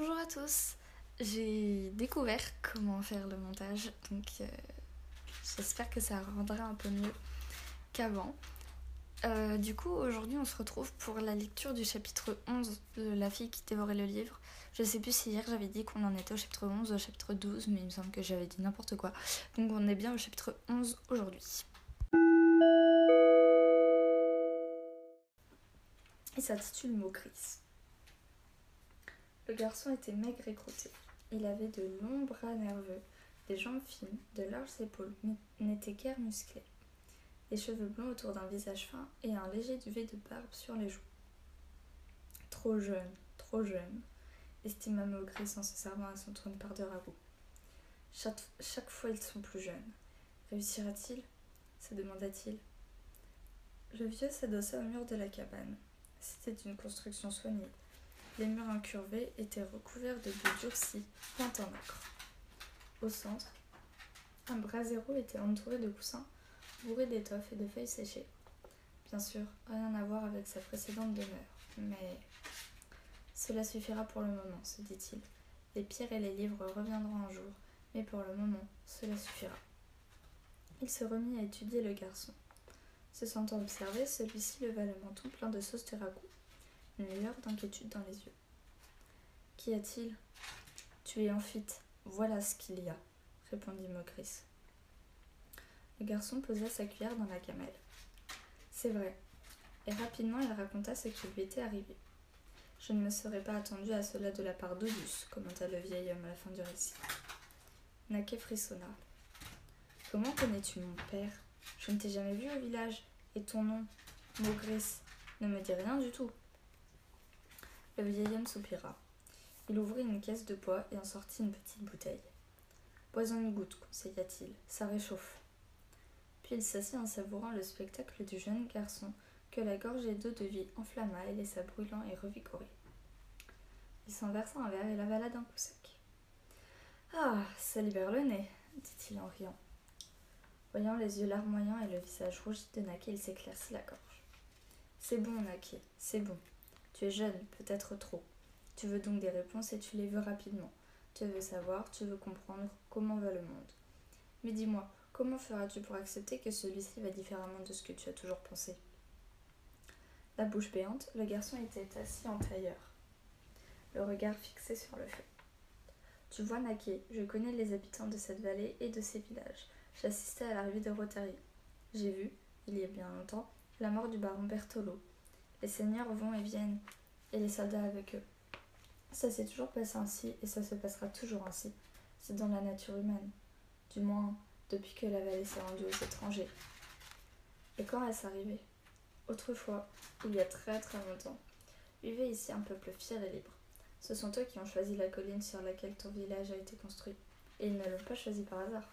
Bonjour à tous. J'ai découvert comment faire le montage, donc euh, j'espère que ça rendra un peu mieux qu'avant. Euh, du coup, aujourd'hui, on se retrouve pour la lecture du chapitre 11 de La fille qui dévorait le livre. Je sais plus si hier j'avais dit qu'on en était au chapitre 11 ou au chapitre 12, mais il me semble que j'avais dit n'importe quoi. Donc on est bien au chapitre 11 aujourd'hui. Il s'intitule Mocrisse. Le garçon était maigre et croûté. Il avait de longs bras nerveux, des jambes fines, de larges épaules, mais n'était guère musclé. Des cheveux blonds autour d'un visage fin et un léger duvet de barbe sur les joues. Trop jeune, trop jeune, estima Maugris en se servant à son trône par de ragoût. Chaque, chaque fois ils sont plus jeunes. Réussira-t-il? se demanda-t-il. Le vieux s'adossa au mur de la cabane. C'était une construction soignée. Les murs incurvés étaient recouverts de boue durcie, peinte en ocre. Au centre, un brasero était entouré de coussins bourrés d'étoffes et de feuilles séchées. Bien sûr, rien à voir avec sa précédente demeure, mais cela suffira pour le moment, se dit-il. Les pierres et les livres reviendront un jour, mais pour le moment, cela suffira. Il se remit à étudier le garçon. Se sentant observé, celui-ci leva le menton plein de sauce terracotta une lueur d'inquiétude dans les yeux. Qu'y a-t-il? Tu es en fuite. Voilà ce qu'il y a, répondit Mocris. Le garçon posa sa cuillère dans la gamelle. C'est vrai. Et rapidement, il raconta ce qui lui était arrivé. Je ne me serais pas attendu à cela de la part d'Odus, commenta le vieil homme à la fin du récit. Naquet frissonna. Comment connais-tu mon père? Je ne t'ai jamais vu au village. Et ton nom, Maugris, ne me dit rien du tout. Le vieil homme soupira. Il ouvrit une caisse de bois et en sortit une petite bouteille. Bois une goutte, conseilla-t-il, ça réchauffe. Puis il s'assit en savourant le spectacle du jeune garçon que la gorgée d'eau de vie enflamma et laissa brûlant et revigoré. Il s'en versa un verre et l'avala d'un coup sec. Ah, ça libère le nez, dit-il en riant. Voyant les yeux larmoyants et le visage rougi de Naquet, il s'éclaircit la gorge. C'est bon, Naquet, c'est bon. Tu es jeune, peut-être trop. Tu veux donc des réponses et tu les veux rapidement. Tu veux savoir, tu veux comprendre comment va le monde. Mais dis-moi, comment feras-tu pour accepter que celui-ci va différemment de ce que tu as toujours pensé? La bouche béante, le garçon était assis en tailleur, le regard fixé sur le feu. Tu vois, Naquet, je connais les habitants de cette vallée et de ces villages. J'assistais à l'arrivée de Rotary. J'ai vu, il y a bien longtemps, la mort du baron Bertolo. Les seigneurs vont et viennent, et les soldats avec eux. Ça s'est toujours passé ainsi, et ça se passera toujours ainsi. C'est dans la nature humaine. Du moins, depuis que la vallée s'est rendue aux étrangers. Et quand est-ce arrivé Autrefois, il y a très très longtemps, vivait ici un peuple fier et libre. Ce sont eux qui ont choisi la colline sur laquelle ton village a été construit. Et ils ne l'ont pas choisi par hasard.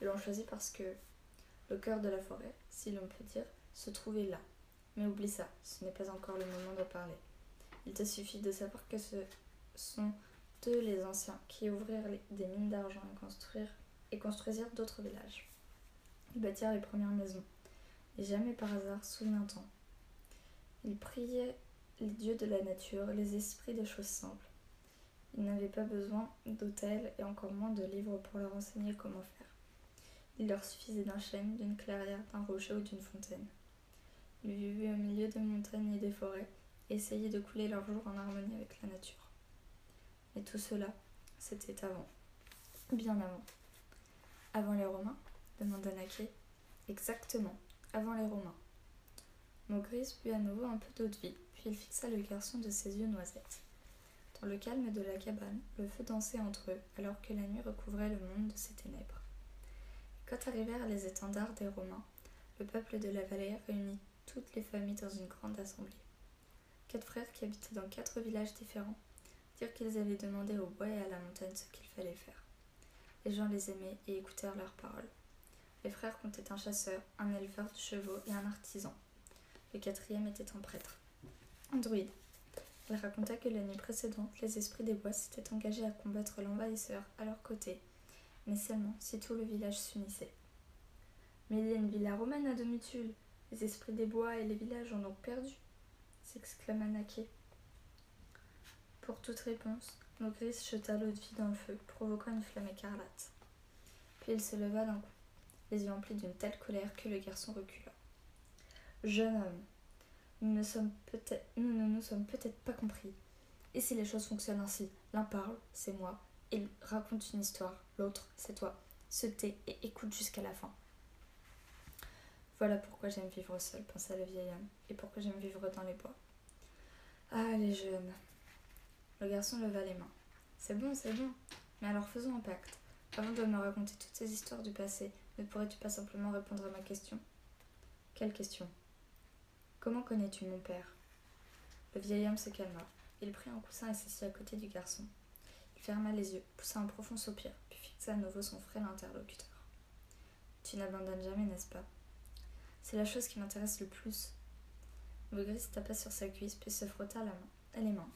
Ils l'ont choisi parce que le cœur de la forêt, si l'on peut dire, se trouvait là, mais oublie ça, ce n'est pas encore le moment de parler. Il te suffit de savoir que ce sont eux les anciens qui ouvrirent des mines d'argent et, construire, et construisirent d'autres villages. Ils bâtirent les premières maisons. Et jamais par hasard, souviens-t'en. Ils priaient les dieux de la nature, les esprits des choses simples. Ils n'avaient pas besoin d'hôtels et encore moins de livres pour leur enseigner comment faire. Il leur suffisait d'un chêne, d'une clairière, d'un rocher ou d'une fontaine. Ils vivaient au milieu de montagnes et des forêts essayaient de couler leurs jours en harmonie avec la nature. Mais tout cela, c'était avant. Bien avant. Avant les Romains demanda Naquet. Exactement, avant les Romains. Maugris but à nouveau un peu d'eau de vie, puis il fixa le garçon de ses yeux noisettes. Dans le calme de la cabane, le feu dansait entre eux, alors que la nuit recouvrait le monde de ses ténèbres. quand arrivèrent les étendards des Romains, le peuple de la vallée réunit toutes les familles dans une grande assemblée. Quatre frères qui habitaient dans quatre villages différents dirent qu'ils avaient demandé au bois et à la montagne ce qu'il fallait faire. Les gens les aimaient et écoutèrent leurs paroles. Les frères comptaient un chasseur, un éleveur de chevaux et un artisan. Le quatrième était un prêtre, un druide. Il raconta que l'année précédente, les esprits des bois s'étaient engagés à combattre l'envahisseur à leur côté, mais seulement si tout le village s'unissait. Mais il y a une villa romaine à Domitule, les esprits des bois et les villages ont donc perdu s'exclama Naquet. Pour toute réponse, Maugris jeta l'eau de vie dans le feu, provoquant une flamme écarlate. Puis il se leva d'un coup, les yeux emplis d'une telle colère que le garçon recula. Jeune homme, nous ne, sommes nous ne nous sommes peut-être pas compris. Et si les choses fonctionnent ainsi L'un parle, c'est moi, il raconte une histoire, l'autre, c'est toi. Se tait et écoute jusqu'à la fin. Voilà pourquoi j'aime vivre seul, pensa le vieil homme, et pourquoi j'aime vivre dans les bois. Ah, les jeunes. Le garçon leva les mains. C'est bon, c'est bon. Mais alors faisons un pacte. Avant de me raconter toutes ces histoires du passé, ne pourrais-tu pas simplement répondre à ma question? Quelle question? Comment connais-tu mon père? Le vieil homme se calma. Il prit un coussin et s'assit à côté du garçon. Il ferma les yeux, poussa un profond soupir, puis fixa à nouveau son frêle interlocuteur. Tu n'abandonnes jamais, n'est-ce pas? C'est la chose qui m'intéresse le plus. se tapa sur sa cuisse, puis se frotta la main, les mains.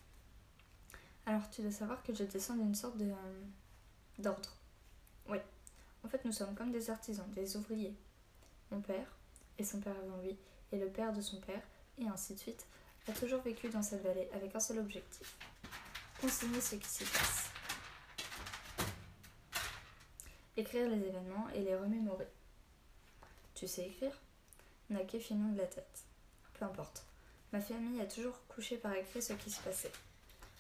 Alors tu dois savoir que je descends d'une sorte de. Euh, d'ordre. Oui. En fait, nous sommes comme des artisans, des ouvriers. Mon père, et son père avant lui, et le père de son père, et ainsi de suite, a toujours vécu dans cette vallée avec un seul objectif consigner ce qui s'y passe. Écrire les événements et les remémorer. Tu sais écrire? Nake fit non de la tête. Peu importe. Ma famille a toujours couché par écrit ce qui se passait.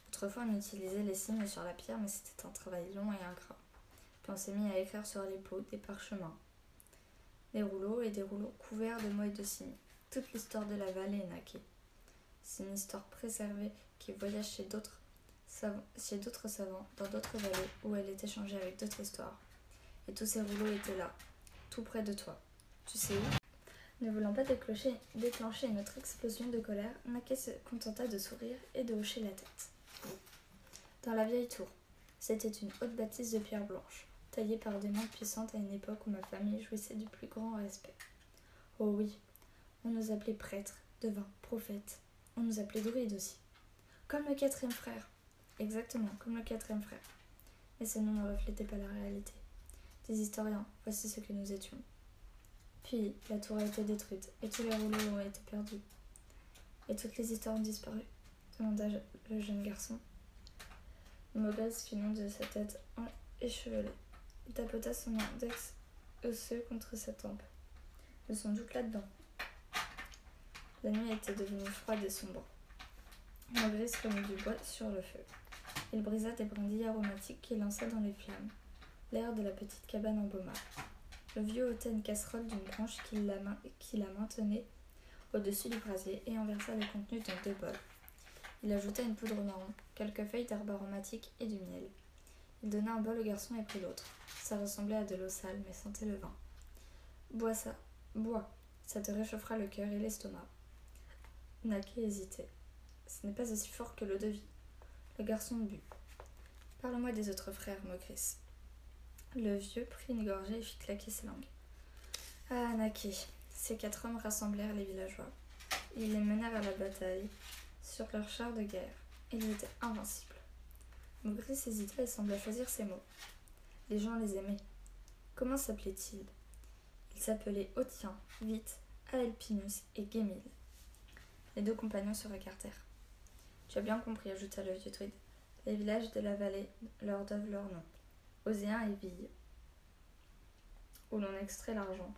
Autrefois, on utilisait les signes sur la pierre, mais c'était un travail long et ingrat. Puis on s'est mis à écrire sur les pots des parchemins, des rouleaux et des rouleaux couverts de mots et de signes. Toute l'histoire de la vallée est naquée. C'est une histoire préservée qui voyage chez d'autres, chez d'autres savants, dans d'autres vallées où elle est échangée avec d'autres histoires. Et tous ces rouleaux étaient là, tout près de toi. Tu sais où? Ne voulant pas déclencher, une autre explosion de colère, Naké se contenta de sourire et de hocher la tête. Dans la vieille tour, c'était une haute bâtisse de pierre blanche, taillée par des mains puissantes à une époque où ma famille jouissait du plus grand respect. Oh oui, on nous appelait prêtres, devins, prophètes. On nous appelait druides aussi. Comme le quatrième frère. Exactement, comme le quatrième frère. Mais ce nom ne reflétait pas la réalité. Des historiens, voici ce que nous étions. Puis, la tour a été détruite, et tous les rouleaux ont été perdus. Et toutes les histoires ont disparu, demanda le jeune garçon. Mauvaise fit de sa tête échevelée. Il tapota son index osseux contre sa tempe. Ils sont doute là-dedans. La nuit était devenue froide et sombre. Maurice remit du bois sur le feu. Il brisa des brindilles aromatiques qu'il lança dans les flammes. L'air de la petite cabane embauma. Le vieux ôta une casserole d'une branche qui la, maintenait au-dessus du brasier et en versa le contenu dans deux bols. Il ajouta une poudre marron, quelques feuilles d'herbe aromatique et du miel. Il donna un bol au garçon et prit l'autre. Ça ressemblait à de l'eau sale, mais sentait le vin. Bois ça, bois, ça te réchauffera le cœur et l'estomac. Naki hésitait. Ce n'est pas aussi fort que l'eau de vie. Le garçon but. Parle-moi des autres frères, Mogris. Le vieux prit une gorgée et fit claquer ses langues. Ah, Naki. Ces quatre hommes rassemblèrent les villageois. Ils les menèrent à la bataille sur leurs chars de guerre. Ils étaient invincibles. Mogris hésita et sembla choisir ses mots. Les gens les aimaient. Comment s'appelaient-ils? Ils s'appelaient Otien, Vite, Aelpinus et Gemil. Les deux compagnons se regardèrent. Tu as bien compris, ajouta le vieux druide. Les villages de la vallée leur doivent leur nom. Oséen et Ville, où l'on extrait l'argent.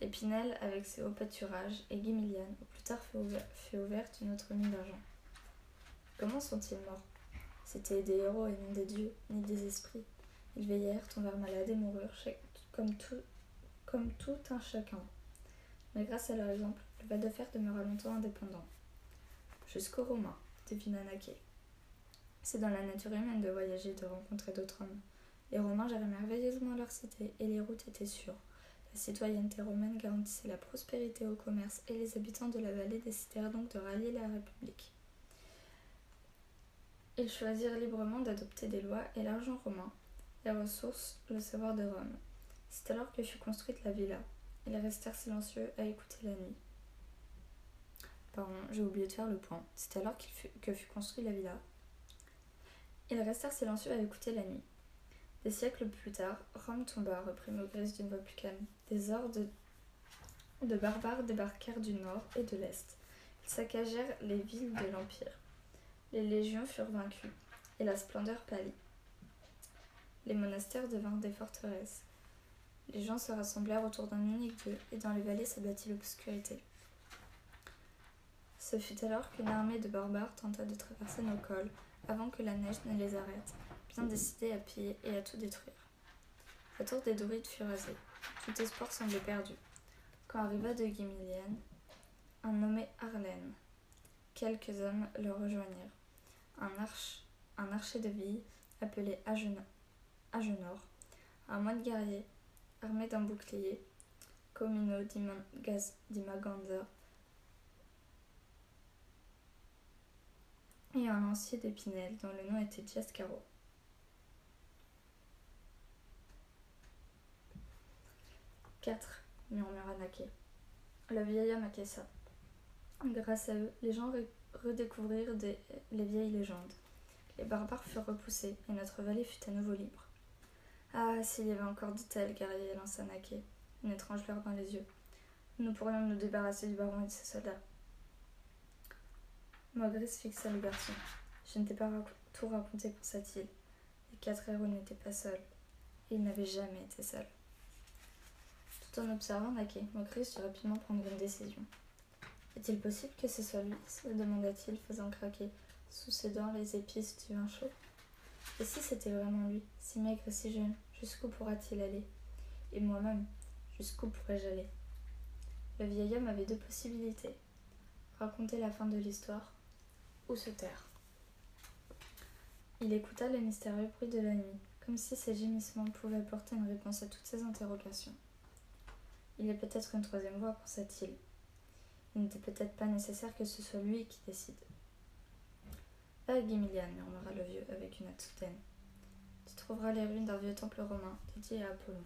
Épinel avec ses hauts pâturages, et Guimiliane, où plus tard fut, ouverte une autre mine d'argent. Comment sont-ils morts? C'étaient des héros et non des dieux, ni des esprits. Ils veillèrent, tombèrent malades et moururent, comme tout, un chacun. Mais grâce à leur exemple, le Val de Fer demeura longtemps indépendant. Jusqu'aux Romains, devina Naquet. C'est dans la nature humaine de voyager de rencontrer d'autres hommes. Les Romains géraient merveilleusement leur cité et les routes étaient sûres. La citoyenneté romaine garantissait la prospérité au commerce et les habitants de la vallée décidèrent donc de rallier la République. Ils choisirent librement d'adopter des lois et l'argent romain, les ressources, le savoir de Rome. C'est alors que fut construite la villa. Ils restèrent silencieux à écouter la nuit. Pardon, j'ai oublié de faire le point. C'est alors fut, que fut construite la villa. Ils restèrent silencieux à écouter la nuit. Des siècles plus tard, Rome tomba, reprit Maugris d'une voix plus calme. Des hordes de barbares débarquèrent du nord et de l'est. Ils saccagèrent les villes de l'Empire. Les légions furent vaincues, et la splendeur pâlit. Les monastères devinrent des forteresses. Les gens se rassemblèrent autour d'un unique dieu, et dans les vallées s'abattit l'obscurité. Ce fut alors qu'une armée de barbares tenta de traverser nos cols, avant que la neige ne les arrête, bien décidés à piller et à tout détruire. La tour des Dorides fut rasée. Tout espoir semblait perdu. Quand arriva de Guimilian, un nommé Arlène, quelques hommes le rejoignirent. Un, un archer de ville appelé Agenor, un moine guerrier armé d'un bouclier, Comino d'Imaganza, et un lancier d'épinel dont le nom était Giascaro. Quatre, murmura Naké. Le vieil homme acquiesça. Grâce à eux, les gens redécouvrirent les vieilles légendes. Les barbares furent repoussés et notre vallée fut à nouveau libre. Ah, s'il y avait encore de tels guerriers, lança Naké, une étrange lueur dans les yeux. Nous pourrions nous débarrasser du baron et de ses soldats. Mogris fixa le garçon. Je ne t'ai pas tout raconté, pensa-t-il. Les quatre héros n'étaient pas seuls. Ils n'avaient jamais été seuls. En observant Naké, Mogris dut rapidement prendre une décision. Est-il possible que ce soit lui? se demanda-t-il, faisant craquer sous ses dents les épices du vin chaud. Et si c'était vraiment lui, si maigre et si jeune, jusqu'où pourra-t-il aller? Et moi-même, jusqu'où pourrais-je aller? Le vieil homme avait deux possibilités raconter la fin de l'histoire ou se taire. Il écouta le mystérieux bruit de la nuit, comme si ses gémissements pouvaient apporter une réponse à toutes ses interrogations. Il y peut-être une troisième voie, pensa-t-il. Il, n'était peut-être pas nécessaire que ce soit lui qui décide. Ah, Guimilian, murmura le vieux avec une hâte soudaine. Tu trouveras les ruines d'un vieux temple romain dédié à Apollon.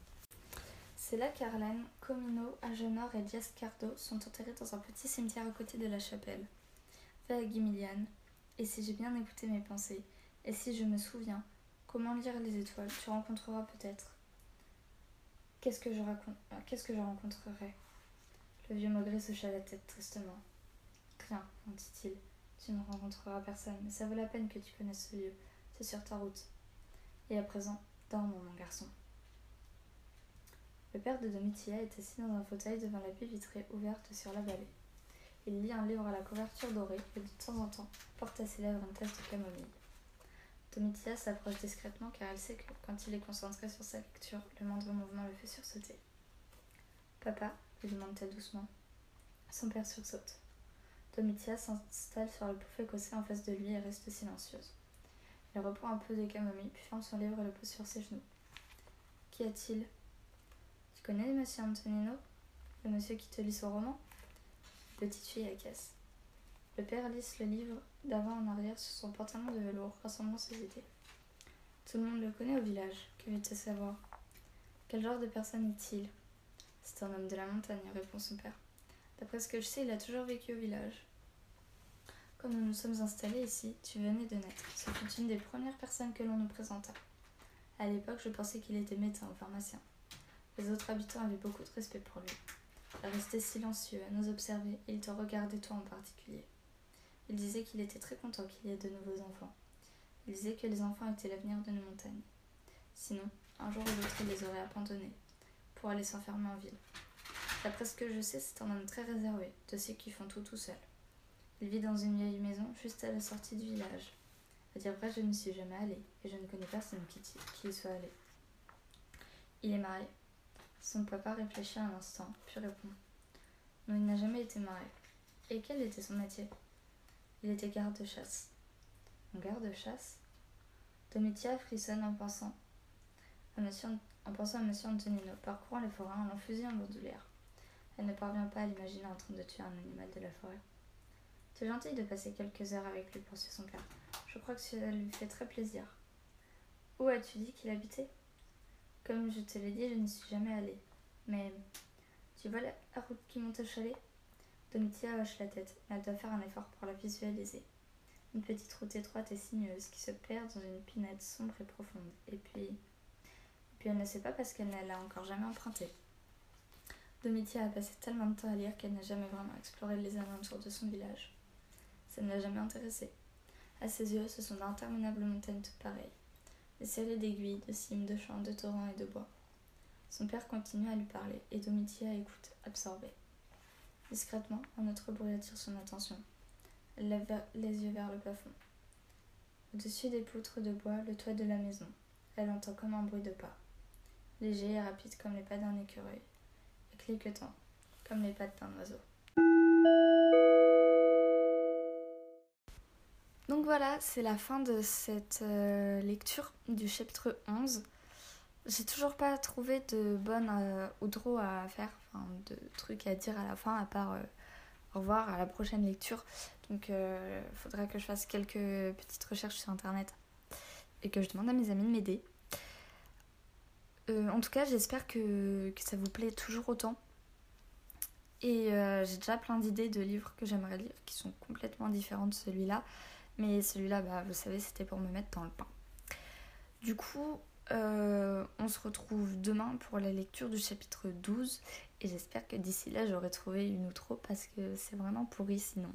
C'est là qu'Arlène, Comino, Agenor et Diascardo sont enterrés dans un petit cimetière à côté de la chapelle. Va à Guimilian, et si j'ai bien écouté mes pensées, et si je me souviens, comment lire les étoiles, tu rencontreras peut-être. Qu'est-ce que je raconte Qu'est-ce que je rencontrerai? Le vieux Maugret hocha la tête tristement. Rien, dit-il. Tu ne rencontreras personne, mais ça vaut la peine que tu connaisses ce lieu. C'est sur ta route. Et à présent, dormons, mon garçon. Le père de Domitia était assis dans un fauteuil devant la baie vitrée ouverte sur la vallée. Il lit un livre à la couverture dorée et de temps en temps porte à ses lèvres une tasse de camomille. Domitia s'approche discrètement car elle sait que quand il est concentré sur sa lecture, le moindre mouvement le fait sursauter. Papa lui demande-t-elle doucement. Son père sursaute. Domitia s'installe sur le pouf écossais en face de lui et reste silencieuse. Elle reprend un peu de camomille, puis ferme son livre et le pose sur ses genoux. Qu'y a-t-il? Tu connais monsieur Antonino? Le monsieur qui te lit son roman? Petite fille caisse. Le père lisse le livre d'avant en arrière sur son pantalon de velours, rassemblant ses idées. Tout le monde le connaît au village. Que veut-il savoir? Quel genre de personne est-il? C'est un homme de la montagne, répond son père. D'après ce que je sais, il a toujours vécu au village. Quand nous nous sommes installés ici, tu venais de naître. Ce fut une des premières personnes que l'on nous présenta. À l'époque, je pensais qu'il était médecin ou pharmacien. Les autres habitants avaient beaucoup de respect pour lui. Il restait silencieux à nous observer et il te regardait toi en particulier. Il disait qu'il était très content qu'il y ait de nouveaux enfants. Il disait que les enfants étaient l'avenir de nos montagnes. Sinon, un jour ou l'autre, il les aurait abandonnés pour aller s'enfermer en ville. D'après ce que je sais, c'est un homme très réservé, de ceux qui font tout tout seul. Il vit dans une vieille maison juste à la sortie du village. À dire vrai, je ne suis jamais allée et je ne connais personne qui, y soit allé. Il est marié. Son papa réfléchit un instant, puis répond Non, il n'a jamais été marié. Et quel était son métier? Il était garde-chasse. Un garde-chasse Domitia frissonne en pensant à monsieur, en pensant à monsieur Antonino, parcourant les forêts en fusil en bandoulière. Elle ne parvient pas à l'imaginer en train de tuer un animal de la forêt. C'est gentil de passer quelques heures avec lui, poursuit son père. Je crois que cela lui fait très plaisir. Où as-tu dit qu'il habitait? Comme je te l'ai dit, je n'y suis jamais allée. Mais tu vois la route qui monte au chalet? Domitia hoche la tête, mais elle doit faire un effort pour la visualiser. Une petite route étroite et sinueuse qui se perd dans une pinette sombre et profonde. Et puis. Et puis elle ne sait pas parce qu'elle ne l'a encore jamais empruntée. Domitia a passé tellement de temps à lire qu'elle n'a jamais vraiment exploré les alentours de son village. Ça ne l'a jamais intéressée. À ses yeux, ce sont d'interminables montagnes toutes pareilles. Des séries d'aiguilles, de cimes, de champs, de torrents et de bois. Son père continue à lui parler, et Domitia écoute, absorbée. Discrètement, un autre bruit attire son attention. Elle lève les yeux vers le plafond. Au-dessus des poutres de bois, le toit de la maison. Elle entend comme un bruit de pas. Léger et rapide comme les pas d'un écureuil, et cliquetant comme les pattes d'un oiseau. Donc voilà, c'est la fin de cette euh, lecture du chapitre 11. J'ai toujours pas trouvé de bonne euh, outro à faire, de trucs à dire à la fin à part euh, au revoir à la prochaine lecture. Donc il euh, faudra que je fasse quelques petites recherches sur internet et que je demande à mes amis de m'aider. en tout cas, j'espère que, que, ça vous plaît toujours autant. Et j'ai déjà plein d'idées de livres que j'aimerais lire qui sont complètement différents de celui-là. Mais celui-là, bah, vous savez, c'était pour me mettre dans le pain. Du coup, euh, on se retrouve demain pour la lecture du chapitre 12 et j'espère que d'ici là j'aurai trouvé une outro parce que c'est vraiment pourri sinon.